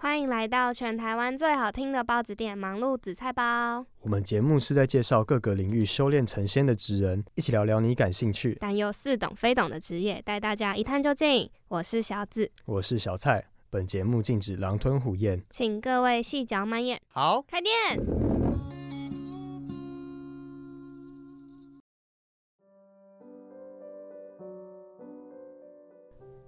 欢迎来到全台湾最好听的包子店——忙碌紫菜包。我们节目是在介绍各个领域修炼成仙的职人，一起聊聊你感兴趣但又似懂非懂的职业，带大家一探究竟。我是小紫，我是小蔡。本节目禁止狼吞虎咽，请各位细嚼慢咽。好，开店。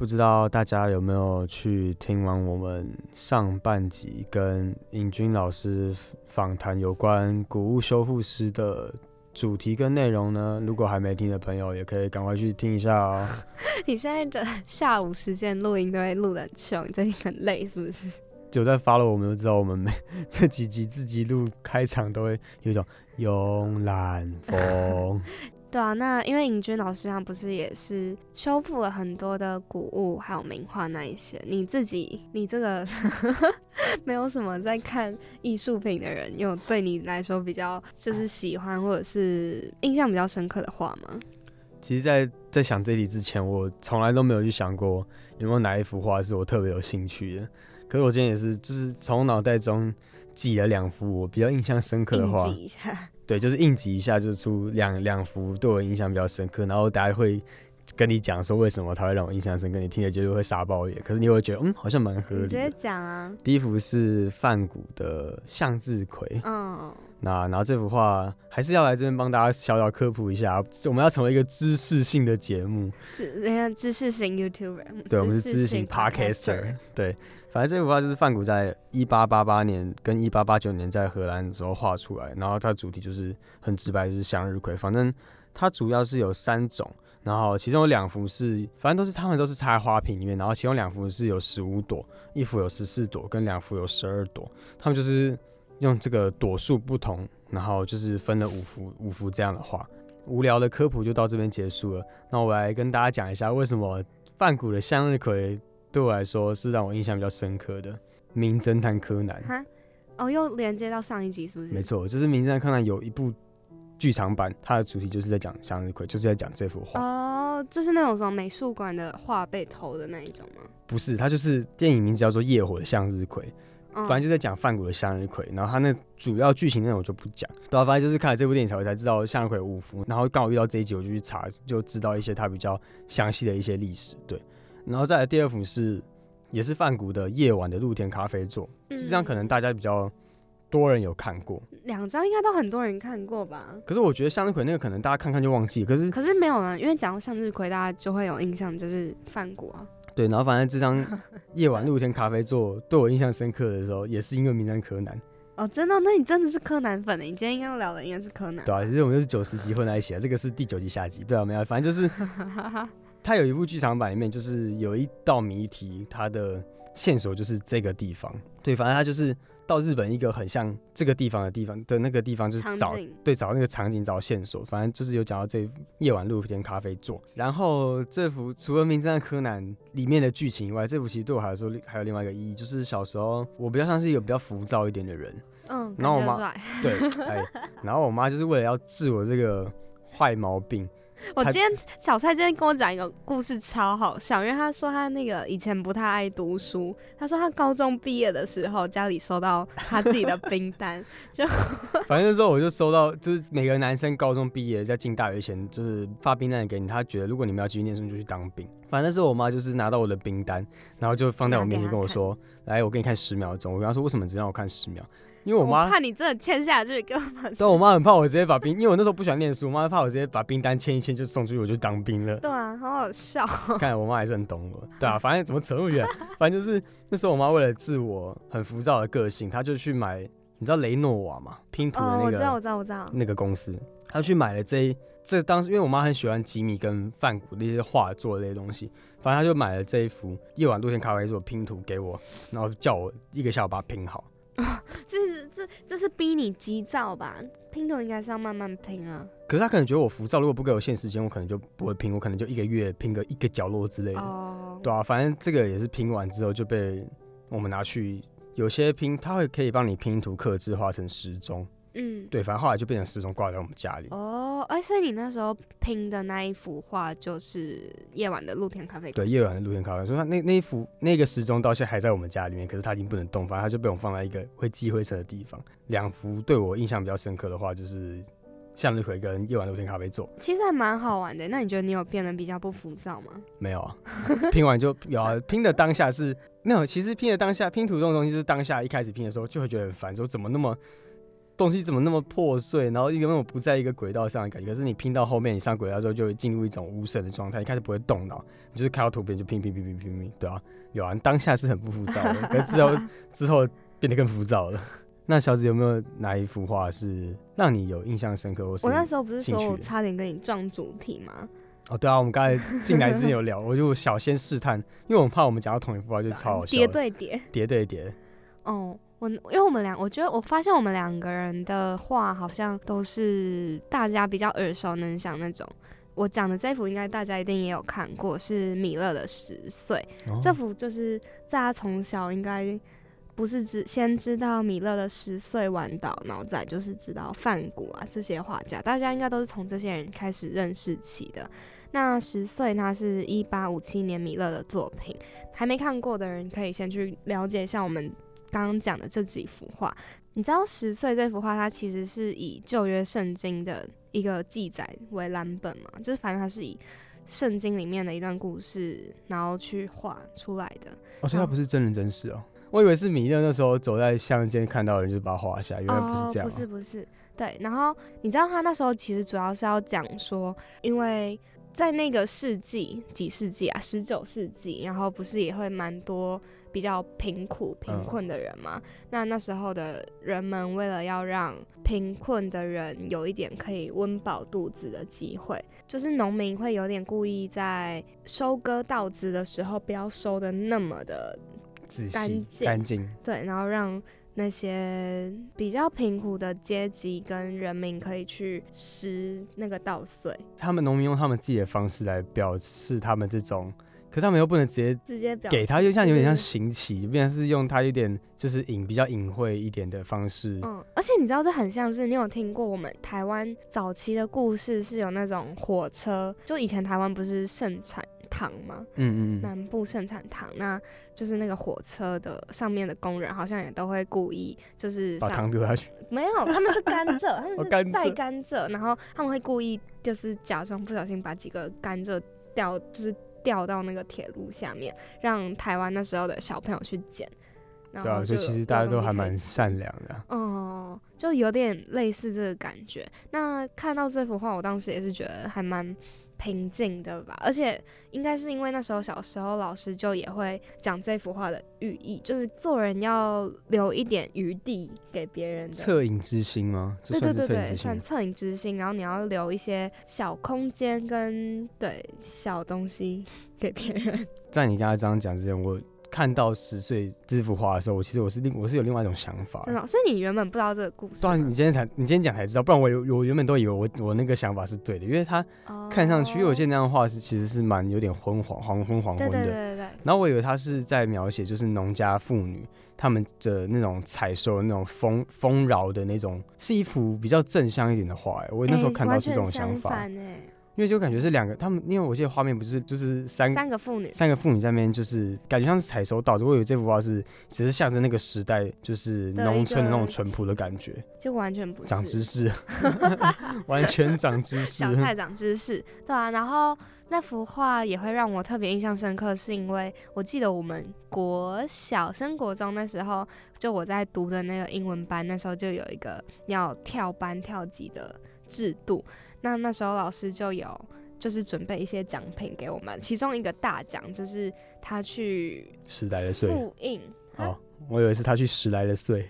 不知道大家有没有去听完我们上半集跟尹军老师访谈有关古物修复师的主题跟内容呢？如果还没听的朋友，也可以赶快去听一下哦。你现在的下午时间录音都会录得很穷，你最近很累是不是？有在发了，我们都知道，我们每 这几集自己录开场都会有一种慵懒风。对啊，那因为尹君老师他不是也是修复了很多的古物，还有名画那一些。你自己，你这个 没有什么在看艺术品的人，有对你来说比较就是喜欢或者是印象比较深刻的画吗？其实，在在想这题之前，我从来都没有去想过有没有哪一幅画是我特别有兴趣的。可是我今天也是，就是从脑袋中挤了两幅我比较印象深刻的画。挤一下。对，就是应急一下，就出两两幅对我印象比较深刻，然后大家会跟你讲说为什么他会让我印象深刻，你听了绝对会傻爆眼，可是你会觉得嗯好像蛮合理。直接讲啊！第一幅是范谷的向日葵，嗯，那然后这幅画还是要来这边帮大家小小科普一下，我们要成为一个知识性的节目，知知识型 YouTuber，对，我们是知识型 Podcaster，对。反正这幅画就是范谷在一八八八年跟一八八九年在荷兰的时候画出来，然后它主题就是很直白，就是向日葵。反正它主要是有三种，然后其中有两幅是，反正都是他们都是插在花瓶里面，然后其中两幅是有十五朵，一幅有十四朵，跟两幅有十二朵。他们就是用这个朵数不同，然后就是分了五幅五幅这样的画。无聊的科普就到这边结束了。那我来跟大家讲一下为什么范谷的向日葵。对我来说是让我印象比较深刻的《名侦探柯南》哈，哦，又连接到上一集是不是？没错，就是《名侦探柯南》有一部剧场版，它的主题就是在讲向日葵，就是在讲这幅画。哦，就是那种什么美术馆的画被偷的那一种吗？不是，它就是电影名字叫做《夜火的向日葵》，反正就在讲范谷的向日葵。然后它那主要剧情内容我就不讲，对啊，反正就是看了这部电影才会才知道向日葵五福，然后刚好遇到这一集，我就去查，就知道一些它比较详细的一些历史，对。然后再来第二幅是，也是梵谷的夜晚的露天咖啡座，这张可能大家比较多人有看过，两张应该都很多人看过吧？可是我觉得向日葵那个可能大家看看就忘记，可是可是没有啊，因为讲到向日葵，大家就会有印象，就是梵谷啊。对，然后反正这张夜晚露天咖啡座对我印象深刻的时候，也是因为名侦柯南。哦，真的？那你真的是柯南粉呢？你今天应该聊的应该是柯南。对啊，其实我们就是九十集混在一起啊，这个是第九集下集。对啊，没有，反正就是。它有一部剧场版里面，就是有一道谜题，它的线索就是这个地方。对，反正它就是到日本一个很像这个地方的地方的那个地方，就是找对找那个场景找线索。反正就是有讲到这夜晚露天咖啡座。然后这幅除了《名侦探柯南》里面的剧情以外，这幅其实对我来说还有另外一个意义，就是小时候我比较像是一个比较浮躁一点的人。嗯，然后我妈对，哎，然后我妈就是为了要治我这个坏毛病。我今天小蔡今天跟我讲一个故事，超好笑。因为他说他那个以前不太爱读书，他说他高中毕业的时候家里收到他自己的 冰单，就反正那时候我就收到，就是每个男生高中毕业在进大学前，就是发冰单给你，他觉得如果你们要继续念书，就去当兵。反正那时候我妈就是拿到我的冰单，然后就放在我面前跟我说：“来，我给你看十秒钟。”我跟她说：“为什么只让我看十秒？”因为我妈怕你真的签下去，根本。对，我妈很怕我直接把兵，因为我那时候不喜欢念书，我妈怕我直接把兵单签一签就送出去，我就当兵了。对啊，好好笑。看我妈还是很懂我，对啊，反正怎么扯那么远，反正就是那时候我妈为了治我很浮躁的个性，她就去买，你知道雷诺瓦嘛？拼图的那个，我知道，我知道，我知道。那个公司，她去买了这一这当时，因为我妈很喜欢吉米跟范谷那些画作那些东西，反正她就买了这一幅夜晚露天咖啡做拼图给我，然后叫我一个下午把它拼好。是逼你急躁吧？拼图应该是要慢慢拼啊。可是他可能觉得我浮躁，如果不给我限时间，我可能就不会拼，我可能就一个月拼个一个角落之类的。哦，对啊，反正这个也是拼完之后就被我们拿去，有些拼他会可以帮你拼图刻制化成时钟。嗯，对，反正后来就变成时钟挂在我们家里。哦，哎，所以你那时候拼的那一幅画就是夜晚的露天咖啡馆。对，夜晚的露天咖啡，所以他那那一幅那个时钟到现在还在我们家里面，可是它已经不能动，反正它就被我放在一个会积灰尘的地方。两幅对我印象比较深刻的话，就是向日葵跟夜晚露天咖啡座。其实还蛮好玩的。那你觉得你有变得比较不浮躁吗？没有啊，拼完就有啊。拼的当下是没有，其实拼的当下拼图这种东西，就是当下一开始拼的时候就会觉得很烦，说怎么那么。东西怎么那么破碎，然后一个那种不在一个轨道上的感觉。可是你拼到后面，你上轨道之后就会进入一种无神的状态，一开始不会动脑，你就是看到图片就拼拼拼拼拼拼，对啊，有啊，当下是很不浮躁的，可是之后之后变得更浮躁了。那小紫有没有哪一幅画是让你有印象深刻？我那时候不是说我差点跟你撞主题吗？哦，对啊，我们刚才进来之前有聊，我就小先试探，因为我怕我们讲到同一幅画就超好笑，叠对叠，叠对叠，哦。我因为我们俩，我觉得我发现我们两个人的画好像都是大家比较耳熟能详那种。我讲的这幅应该大家一定也有看过，是米勒的十岁。这幅就是大家从小应该不是只先知道米勒的十岁晚岛，然后再就是知道梵谷啊这些画家，大家应该都是从这些人开始认识起的。那十岁，它是一八五七年米勒的作品，还没看过的人可以先去了解一下我们。刚刚讲的这几幅画，你知道十岁这幅画，它其实是以旧约圣经的一个记载为蓝本嘛？就是反正它是以圣经里面的一段故事，然后去画出来的。哦，所以它不是真人真事哦。我以为是米勒那时候走在乡间看到人就把它画下，原来不是这样。不是不是，对。然后你知道他那时候其实主要是要讲说，因为在那个世纪几世纪啊，十九世纪，然后不是也会蛮多。比较贫苦、贫困的人嘛，那那时候的人们为了要让贫困的人有一点可以温饱肚子的机会，就是农民会有点故意在收割稻子的时候不要收的那么的干净，干净，对，然后让那些比较贫苦的阶级跟人民可以去拾那个稻穗。他们农民用他们自己的方式来表示他们这种。可他们又不能直接直接给他，就像有点像行乞，变成是用他有点就是隐比较隐晦一点的方式。嗯，而且你知道这很像是你有听过我们台湾早期的故事，是有那种火车，就以前台湾不是盛产糖嘛？嗯嗯南部盛产糖，那就是那个火车的上面的工人好像也都会故意就是把糖丢下去。没有，他们是甘蔗，他们 是带甘蔗，然后他们会故意就是假装不小心把几个甘蔗掉，就是。掉到那个铁路下面，让台湾那时候的小朋友去捡。对啊，所以其实大家都还蛮善良的。哦，就有点类似这个感觉。那看到这幅画，我当时也是觉得还蛮。平静的吧，而且应该是因为那时候小时候老师就也会讲这幅画的寓意，就是做人要留一点余地给别人的。恻隐之心吗？对对对对，算恻隐之心。然后你要留一些小空间跟对小东西给别人。在你刚才这样讲之前，我。看到十岁这幅画的时候，我其实我是另我是有另外一种想法。真的，所以你原本不知道这个故事。对，你今天才你今天讲才知道，不然我有我原本都以为我我那个想法是对的，因为他看上去，因为我见那张画是其实是蛮有点昏黄、黄昏、黄昏的。对对对对。然后我以为他是在描写就是农家妇女他们的那种采收那种丰丰饶的那种，是一幅比较正向一点的画。哎，我那时候看到是这种想法。因为就感觉是两个，他们因为我记得画面不是就是三三个妇女，三个妇女在那边就是感觉像是采收稻子。我以为这幅画是只是象征那个时代就是农村的那种淳朴的感觉，就完全不是长知识，完全长知识，小菜长知识，对啊。然后那幅画也会让我特别印象深刻，是因为我记得我们国小升国中那时候，就我在读的那个英文班，那时候就有一个要跳班跳级的制度。那那时候老师就有就是准备一些奖品给我们，其中一个大奖就是他去十来的岁复印哦，我以为是他去十来的岁，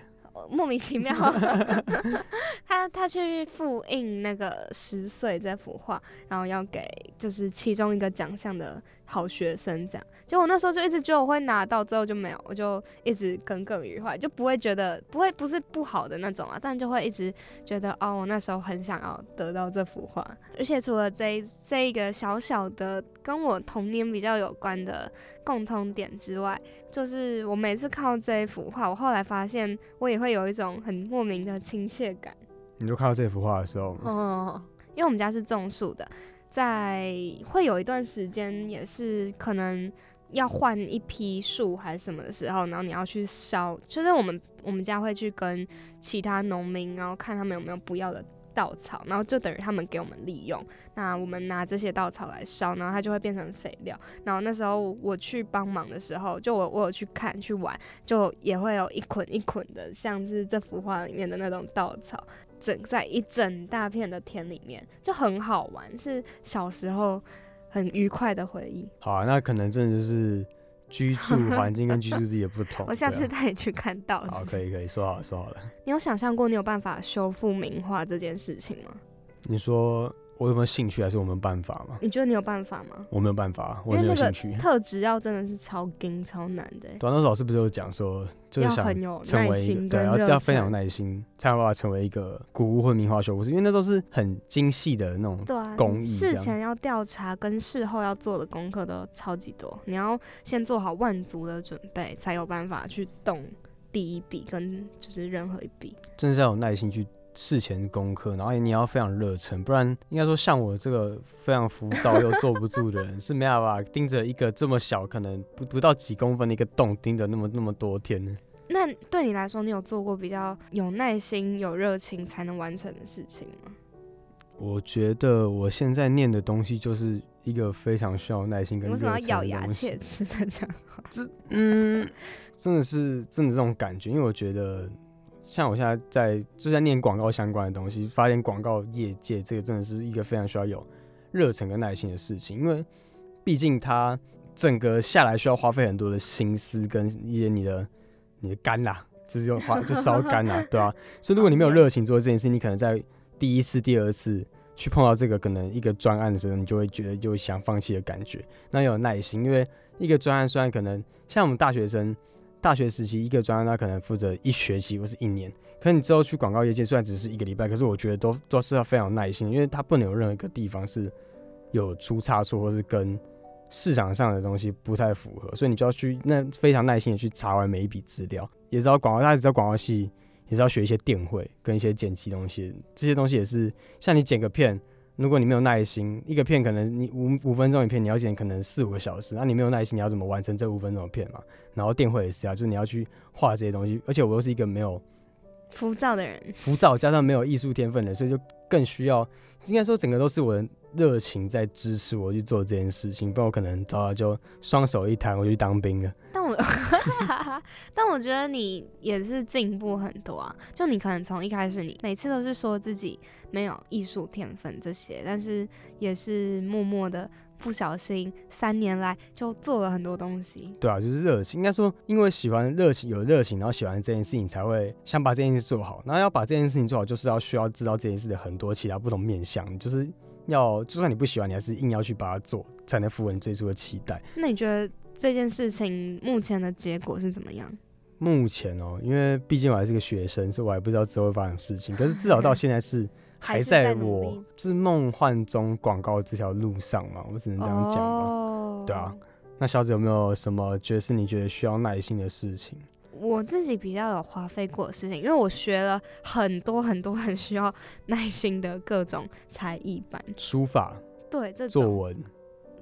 莫名其妙，他他去复印那个十岁这幅画，然后要给就是其中一个奖项的好学生这样。结果我那时候就一直觉得我会拿到，之后就没有，我就一直耿耿于怀，就不会觉得不会不是不好的那种啊，但就会一直觉得哦，我那时候很想要得到这幅画。而且除了这这一个小小的跟我童年比较有关的共通点之外，就是我每次看到这一幅画，我后来发现我也会有一种很莫名的亲切感。你就看到这幅画的时候，哦，因为我们家是种树的，在会有一段时间也是可能要换一批树还是什么的时候，然后你要去烧，就是我们我们家会去跟其他农民，然后看他们有没有不要的稻草，然后就等于他们给我们利用。那我们拿这些稻草来烧，然后它就会变成肥料。然后那时候我去帮忙的时候，就我我有去看去玩，就也会有一捆一捆的，像是这幅画里面的那种稻草。整在一整大片的田里面，就很好玩，是小时候很愉快的回忆。好啊，那可能真的就是居住 环境跟居住地也不同。我下次带你去看到。好，可以可以，说好了说好了。你有想象过你有办法修复名画这件事情吗？你说。我有没有兴趣，还是我没有办法吗？你觉得你有办法吗？我没有办法，我没有兴趣。特质要真的是超硬、超难的。短道老师不是有讲说，就是想成为一个对，要要非常有耐心，才有办法成为一个古物或名画修复师，因为那都是很精细的那种工艺。事前要调查跟事后要做的功课都超级多，你要先做好万足的准备，才有办法去动第一笔跟就是任何一笔。真的是要有耐心去。事前功课，然后你要非常热忱，不然应该说像我这个非常浮躁又坐不住的人，是没办法盯着一个这么小，可能不不到几公分的一个洞盯着那么那么多天呢。那对你来说，你有做过比较有耐心、有热情才能完成的事情吗？我觉得我现在念的东西就是一个非常需要耐心跟热情的东西。咬牙切齿的讲话，这嗯，真的是真的这种感觉，因为我觉得。像我现在在就在念广告相关的东西，发现广告业界这个真的是一个非常需要有热忱跟耐心的事情，因为毕竟它整个下来需要花费很多的心思跟一些你的你的肝呐，就是用花就烧肝呐，对吧？所以如果你没有热情做这件事，你可能在第一次、第二次去碰到这个可能一个专案的时候，你就会觉得就想放弃的感觉。那有耐心，因为一个专案虽然可能像我们大学生。大学时期一个专案，他可能负责一学期或是一年。可你之后去广告业界，虽然只是一个礼拜，可是我觉得都都是要非常耐心，因为他不能有任何一个地方是有出差错，或是跟市场上的东西不太符合，所以你就要去那非常耐心的去查完每一笔资料。也知道广告，大家知道广告系也是要学一些电绘跟一些剪辑东西，这些东西也是像你剪个片。如果你没有耐心，一个片可能你五五分钟一片，你要剪可能四五个小时，那你没有耐心，你要怎么完成这五分钟的片嘛？然后电绘也是啊，就是你要去画这些东西，而且我又是一个没有浮躁的人，浮躁加上没有艺术天分的，所以就更需要，应该说整个都是我的热情在支持我去做这件事情，不然我可能早早就双手一摊，我就去当兵了。但我 但我觉得你也是进步很多啊，就你可能从一开始你每次都是说自己。没有艺术天分这些，但是也是默默的，不小心三年来就做了很多东西。对啊，就是热情，应该说因为喜欢热情，有热情，然后喜欢这件事情，才会想把这件事做好。然后要把这件事情做好，就是要需要知道这件事的很多其他不同面向，就是要就算你不喜欢，你还是硬要去把它做，才能符合你最初的期待。那你觉得这件事情目前的结果是怎么样？目前哦，因为毕竟我还是个学生，所以我还不知道之后会发生什么事情。可是至少到现在是。还在我是梦幻中广告这条路上嘛，我只能这样讲吧。对啊，那小子有没有什么觉得是你觉得需要耐心的事情？我自己比较有花费过的事情，因为我学了很多很多很需要耐心的各种才艺班，书法，对，这作文。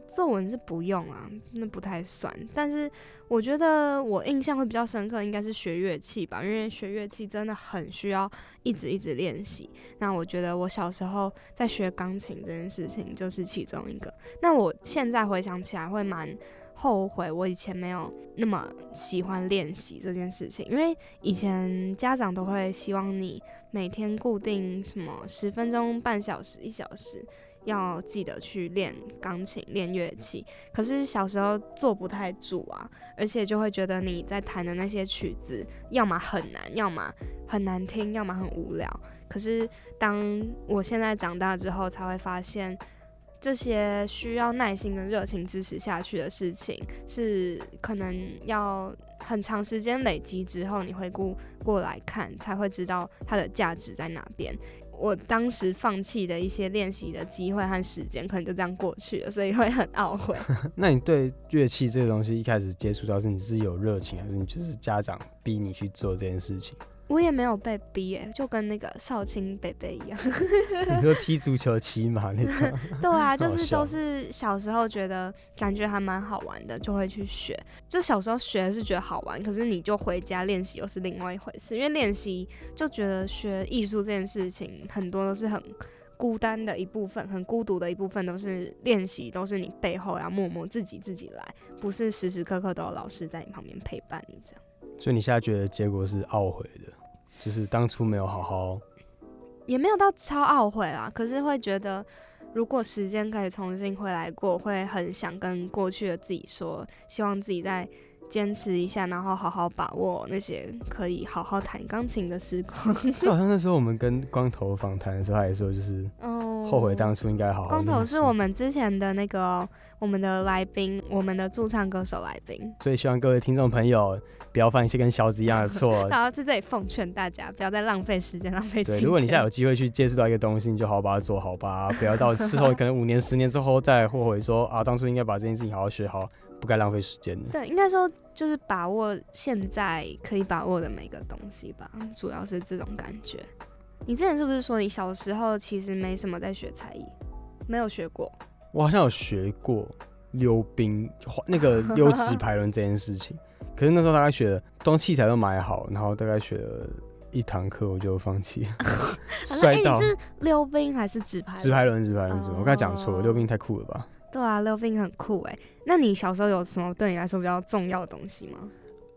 作文是不用啊，那不太算。但是我觉得我印象会比较深刻，应该是学乐器吧，因为学乐器真的很需要一直一直练习。那我觉得我小时候在学钢琴这件事情就是其中一个。那我现在回想起来会蛮后悔，我以前没有那么喜欢练习这件事情，因为以前家长都会希望你每天固定什么十分钟、半小时、一小时。要记得去练钢琴、练乐器。可是小时候坐不太住啊，而且就会觉得你在弹的那些曲子，要么很难，要么很难听，要么很无聊。可是当我现在长大之后，才会发现。这些需要耐心跟热情支持下去的事情，是可能要很长时间累积之后，你回顾过来看，才会知道它的价值在哪边。我当时放弃的一些练习的机会和时间，可能就这样过去了，所以会很懊悔。那你对乐器这个东西一开始接触到是你是有热情，还是你就是家长逼你去做这件事情？我也没有被逼诶，就跟那个少卿北北一样。你说踢足球、骑马那种？对啊，就是都是小时候觉得感觉还蛮好玩的，就会去学。就小时候学是觉得好玩，可是你就回家练习又是另外一回事。因为练习就觉得学艺术这件事情很多都是很孤单的一部分，很孤独的一部分，都是练习，都是你背后要默默自己自己来，不是时时刻刻都有老师在你旁边陪伴你这样。所以你现在觉得结果是懊悔的？就是当初没有好好，也没有到超懊悔啦。可是会觉得，如果时间可以重新回来过，会很想跟过去的自己说，希望自己再坚持一下，然后好好把握那些可以好好弹钢琴的时光。就好像那时候我们跟光头访谈的时候，他也说，就是后悔当初应该好好。光头是我们之前的那个。我们的来宾，我们的驻唱歌手来宾，所以希望各位听众朋友不要犯一些跟小子一样的错。然后在这里奉劝大家，不要再浪费时间、浪费对，如果你现在有机会去接触到一个东西，你就好好把它做好吧，不要到事后可能五年、十年之后再后悔说啊，当初应该把这件事情好好学好，不该浪费时间的。对，应该说就是把握现在可以把握的每个东西吧，主要是这种感觉。你之前是不是说你小时候其实没什么在学才艺，没有学过？我好像有学过溜冰，那个溜直 排轮这件事情。可是那时候大概学的，东器材都买好，然后大概学了一堂课我就放弃。摔倒？是溜冰还是纸牌？纸牌轮，纸牌轮，我刚才讲错了，溜冰太酷了吧？对啊，溜冰很酷哎。那你小时候有什么对你来说比较重要的东西吗？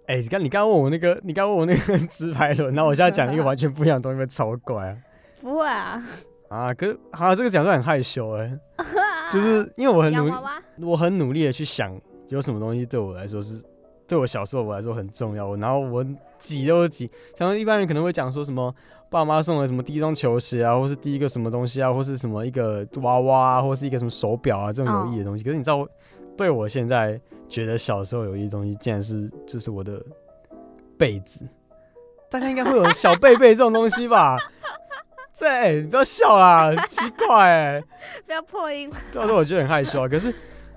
哎，你刚你刚问我那个，你刚问我那个 直排轮，那我现在讲一个完全不一样的东西，会超怪啊？不会啊。啊，可是好，这个讲出来很害羞哎。就是因为我很努力，我很努力的去想有什么东西对我来说是对我小时候我来说很重要。然后我挤都挤，像一般人可能会讲说什么爸妈送的什么第一双球鞋啊，或是第一个什么东西啊，或是什么一个娃娃啊，或是一个什么手表啊这种有意义的东西。可是你知道，对我现在觉得小时候有意义的东西，竟然是就是我的被子。大家应该会有小被被这种东西吧？对，不要笑啦，奇怪哎，不要破音。到时候我觉得很害羞啊，可是，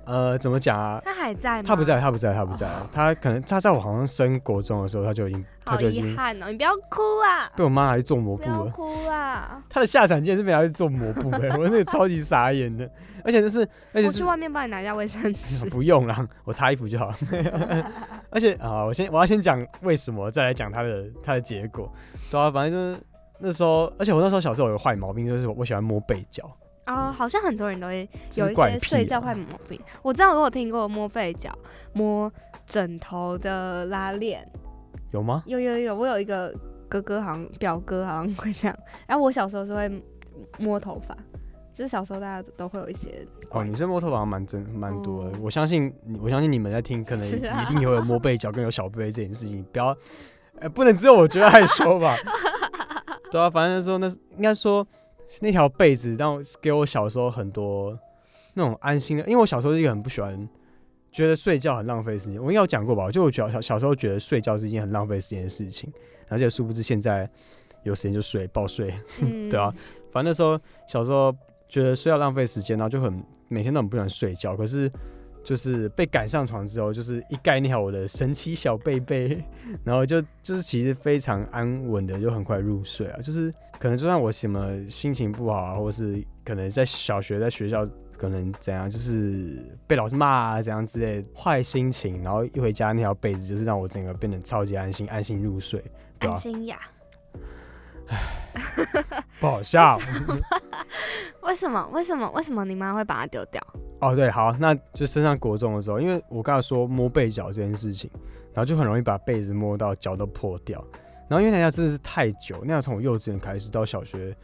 呃，怎么讲啊？他还在吗？他不在，他不在，他不在。他可能他在我好像升国中的时候，他就已经，好遗憾哦，你不要哭啊！被我妈拿去做抹布了，哭啊！他的下场竟然是被拿去做抹布哎，我那个超级傻眼的，而且就是，而且我去外面帮你拿一下卫生纸，不用啦，我擦衣服就好了。而且啊，我先我要先讲为什么，再来讲他的他的结果，对啊，反正就是。那时候，而且我那时候小时候有个坏毛病，就是我喜欢摸被角。啊，好像很多人都会有一些睡觉坏毛病。我知道我有听过摸被角、摸枕头的拉链。有吗？有有有，我有一个哥哥，好像表哥好像会这样。然后我小时候是会摸头发，就是小时候大家都会有一些。哦，女生摸头发蛮真蛮多的。我相信，我相信你们在听，可能一定也会有摸被角跟有小被这件事情。不要。哎，不能只有我觉得害羞吧？对啊，反正说那应该说那条被子让给我小时候很多那种安心的，因为我小时候是一个很不喜欢觉得睡觉很浪费时间。我应该有讲过吧？就我小小小时候觉得睡觉是一件很浪费时间的事情，而且殊不知现在有时间就睡，暴睡，对啊。反正那时候小时候觉得睡觉浪费时间，然后就很每天都很不喜欢睡觉，可是。就是被赶上床之后，就是一概念好我的神奇小被被，然后就就是其实非常安稳的，就很快入睡啊。就是可能就算我什么心情不好啊，或是可能在小学在学校可能怎样，就是被老师骂啊怎样之类坏心情，然后一回家那条被子就是让我整个变得超级安心，安心入睡，安心呀。唉，不好笑。为什么？为什么？为什么你妈会把它丢掉？哦，对，好，那就升上国中的时候，因为我刚才说摸被角这件事情，然后就很容易把被子摸到脚都破掉。然后因为那家真的是太久，那要从我幼稚园开始到小学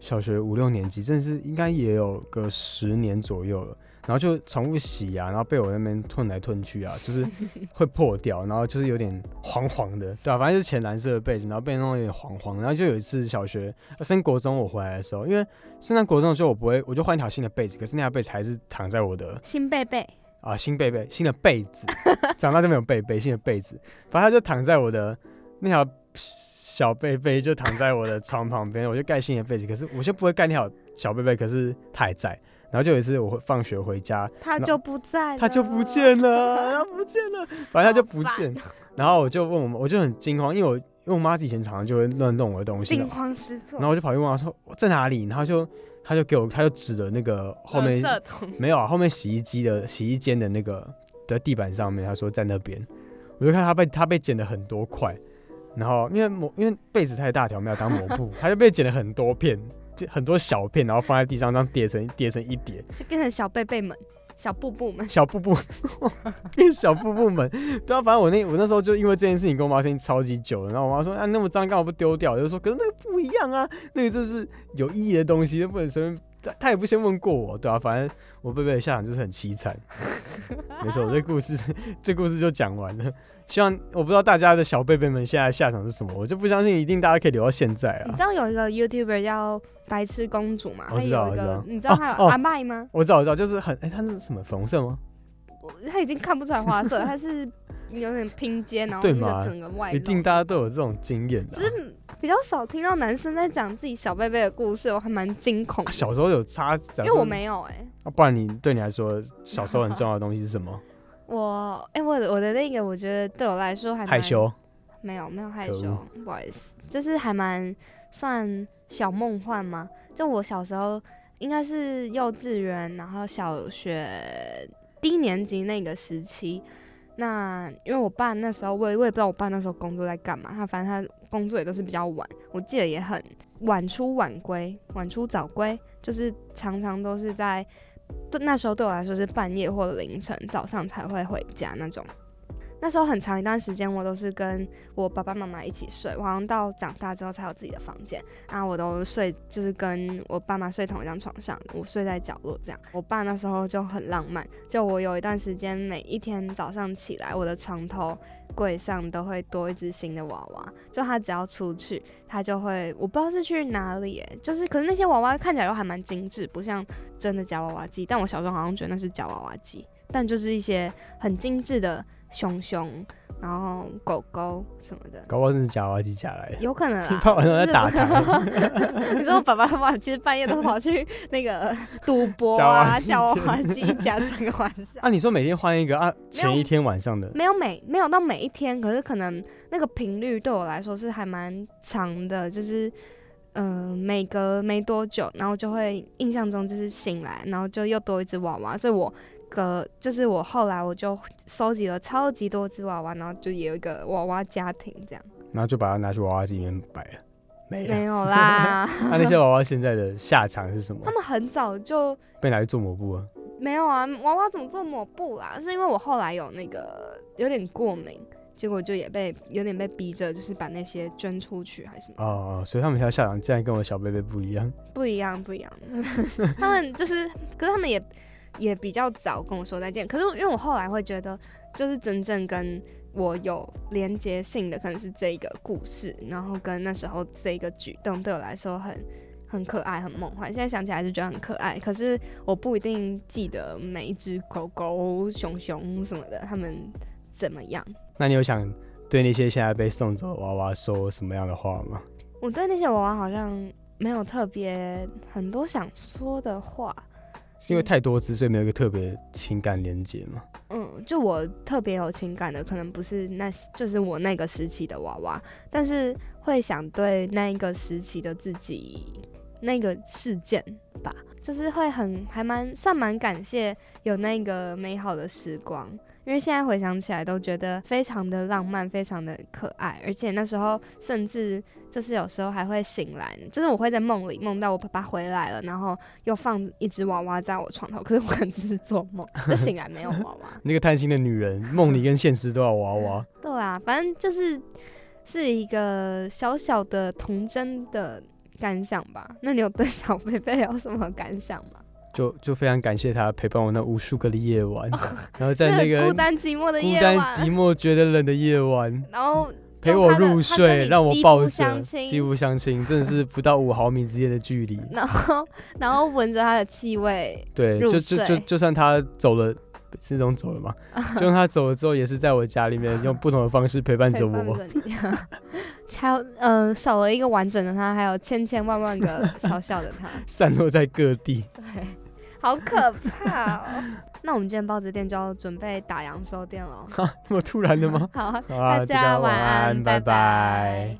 小学五六年级，真的是应该也有个十年左右了。然后就重复洗啊，然后被我那边吞来吞去啊，就是 会破掉，然后就是有点黄黄的，对啊，反正就是浅蓝色的被子，然后被弄得有点黄黄。然后就有一次小学升国中我回来的时候，因为升上国中的时候我不会，我就换一条新的被子，可是那条被子还是躺在我的新被被啊新被被新的被子，长大就没有被被新的被子，反正它就躺在我的那条小被被就躺在我的床旁边，我就盖新的被子，可是我就不会盖那条小被被，可是它还在。然后就有一次，我放学回家，他就不在，他就不见了，他不见了，反正他就不见。然后我就问我们，我就很惊慌，因为我因为我妈以前常常就会乱动我的东西，惊慌失措。然后我就跑去问她说在哪里，然后就他就给我，他就指了那个后面没有啊，后面洗衣机的洗衣间的那个的地板上面，他说在那边。我就看他被他被剪了很多块，然后因为抹因为被子太大条，没有当抹布，他就被剪了很多片。很多小片，然后放在地上，这样叠成叠成一叠，是变成小贝贝们、小布布们、小布布 变小布布们。对啊，反正我那我那时候就因为这件事情跟我妈生气超级久了，然后我妈说啊那么脏干嘛不丢掉？我就说可是那个不一样啊，那个就是有意义的东西，不能随便。他他也不先问过我，对啊，反正我贝贝的下场就是很凄惨。没错，这故事这故事就讲完了。希望我不知道大家的小贝贝们现在下场是什么，我就不相信一定大家可以留到现在啊。你知道有一个 YouTuber 叫白痴公主吗？我知道，我知道。你知道他有阿麦吗？我知道，我知道，就是很哎，他是什么粉红色吗？他已经看不出来花色，他是有点拼接，然后那个整个外。一定大家都有这种经验。只是比较少听到男生在讲自己小贝贝的故事，我还蛮惊恐。小时候有差，因为我没有哎。啊，不然你对你来说，小时候很重要的东西是什么？我哎，我我的那个，我觉得对我来说还害羞，没有没有害羞，不好意思，就是还蛮算小梦幻吗？就我小时候应该是幼稚园，然后小学低年级那个时期，那因为我爸那时候，我也我也不知道我爸那时候工作在干嘛，他反正他工作也都是比较晚，我记得也很晚出晚归，晚出早归，就是常常都是在。对，那时候对我来说是半夜或凌晨，早上才会回家那种。那时候很长一段时间，我都是跟我爸爸妈妈一起睡。我好像到长大之后才有自己的房间，然后我都睡就是跟我爸妈睡同一张床上，我睡在角落这样。我爸那时候就很浪漫，就我有一段时间每一天早上起来，我的床头柜上都会多一只新的娃娃。就他只要出去，他就会我不知道是去哪里，就是可是那些娃娃看起来都还蛮精致，不像真的夹娃娃机。但我小时候好像觉得那是夹娃娃机，但就是一些很精致的。熊熊，然后狗狗什么的，搞不好是夹娃娃机夹来的，有可能啊。爸晚上在打他，你说爸爸妈妈其实半夜都跑去那个 赌博啊，夹娃娃机夹整个晚上。啊，你说每天换一个啊？前一天晚上的没有每没有到每一天，可是可能那个频率对我来说是还蛮长的，就是嗯，每隔没多久，然后就会印象中就是醒来，然后就又多一只娃娃，所以我。个就是我后来我就收集了超级多只娃娃，然后就有一个娃娃家庭这样，然后就把它拿去娃娃机里面摆了，没没有啦。那那些娃娃现在的下场是什么？他们很早就被拿去做抹布啊？没有啊，娃娃怎么做抹布啦？是因为我后来有那个有点过敏，结果就也被有点被逼着，就是把那些捐出去还是什么？哦，所以他们现在下场竟然跟我小贝贝不一样？不一样，不一样。他们就是，可是他们也。也比较早跟我说再见，可是因为我后来会觉得，就是真正跟我有连接性的可能是这一个故事，然后跟那时候这个举动对我来说很很可爱、很梦幻。现在想起来是觉得很可爱，可是我不一定记得每一只狗狗、熊熊什么的，他们怎么样。那你有想对那些现在被送走的娃娃说什么样的话吗？我对那些娃娃好像没有特别很多想说的话。是因为太多只，所以没有一个特别情感连接嘛？嗯，就我特别有情感的，可能不是那，就是我那个时期的娃娃，但是会想对那一个时期的自己那个事件吧，就是会很还蛮算蛮感谢有那个美好的时光。因为现在回想起来都觉得非常的浪漫，非常的可爱，而且那时候甚至就是有时候还会醒来，就是我会在梦里梦到我爸爸回来了，然后又放一只娃娃在我床头，可是我可能只是做梦，就醒来没有娃娃。那个贪心的女人，梦里跟现实都要娃娃。对啊，反正就是是一个小小的童真的感想吧。那你有对小 贝贝有什么感想吗？就就非常感谢他陪伴我那无数个的夜晚，然后在那个孤单寂寞的夜孤单寂寞觉得冷的夜晚，然后陪我入睡，让我抱着，相亲肌肤相亲，真的是不到五毫米之间的距离。然后然后闻着他的气味，对，就就就就算他走了，是这种走了嘛？就算他走了之后，也是在我家里面用不同的方式陪伴着我。还有呃少了一个完整的他，还有千千万万个小小的他，散落在各地。对，好可怕哦。那我们今天包子店就要准备打烊收店了。哈，这么突然的吗？好，好啊，大家晚安，拜拜拜